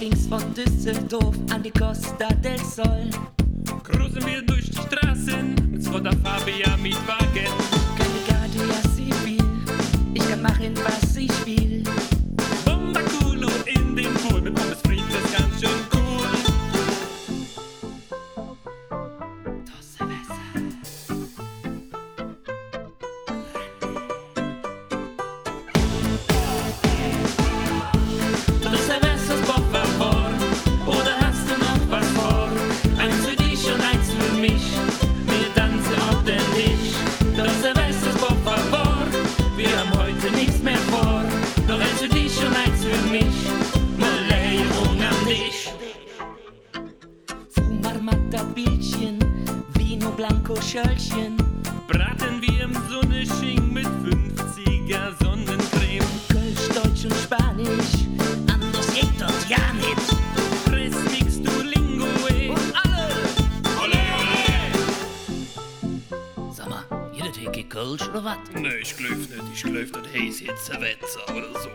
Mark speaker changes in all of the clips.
Speaker 1: ging's von Düsseldorf an die Costa del Sol.
Speaker 2: Cruisen wir durch die Straßen mit Skoda Fabia Mietwagen.
Speaker 1: Fumarmata Bildchen, Vino Blanco Schöllchen.
Speaker 2: Braten wir im Sonnesching mit 50er Sonnencreme.
Speaker 1: Kölsch, Deutsch und Spanisch. Anders geht dort ja nicht.
Speaker 2: Mix du Lingue.
Speaker 1: Und alle!
Speaker 2: Ole, ole!
Speaker 1: Sag mal, jeder Theke Kölsch oder was?
Speaker 2: Nee, ich glaub nicht. Ich glaub, das heißt jetzt Wetter oder so.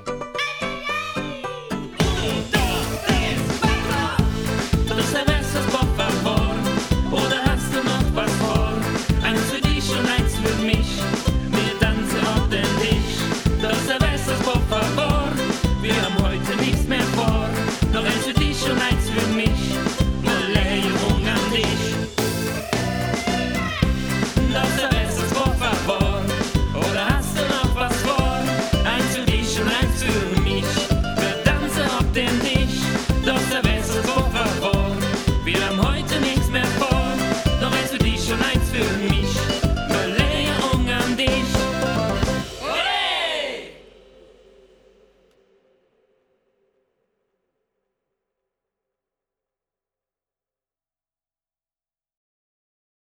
Speaker 2: over.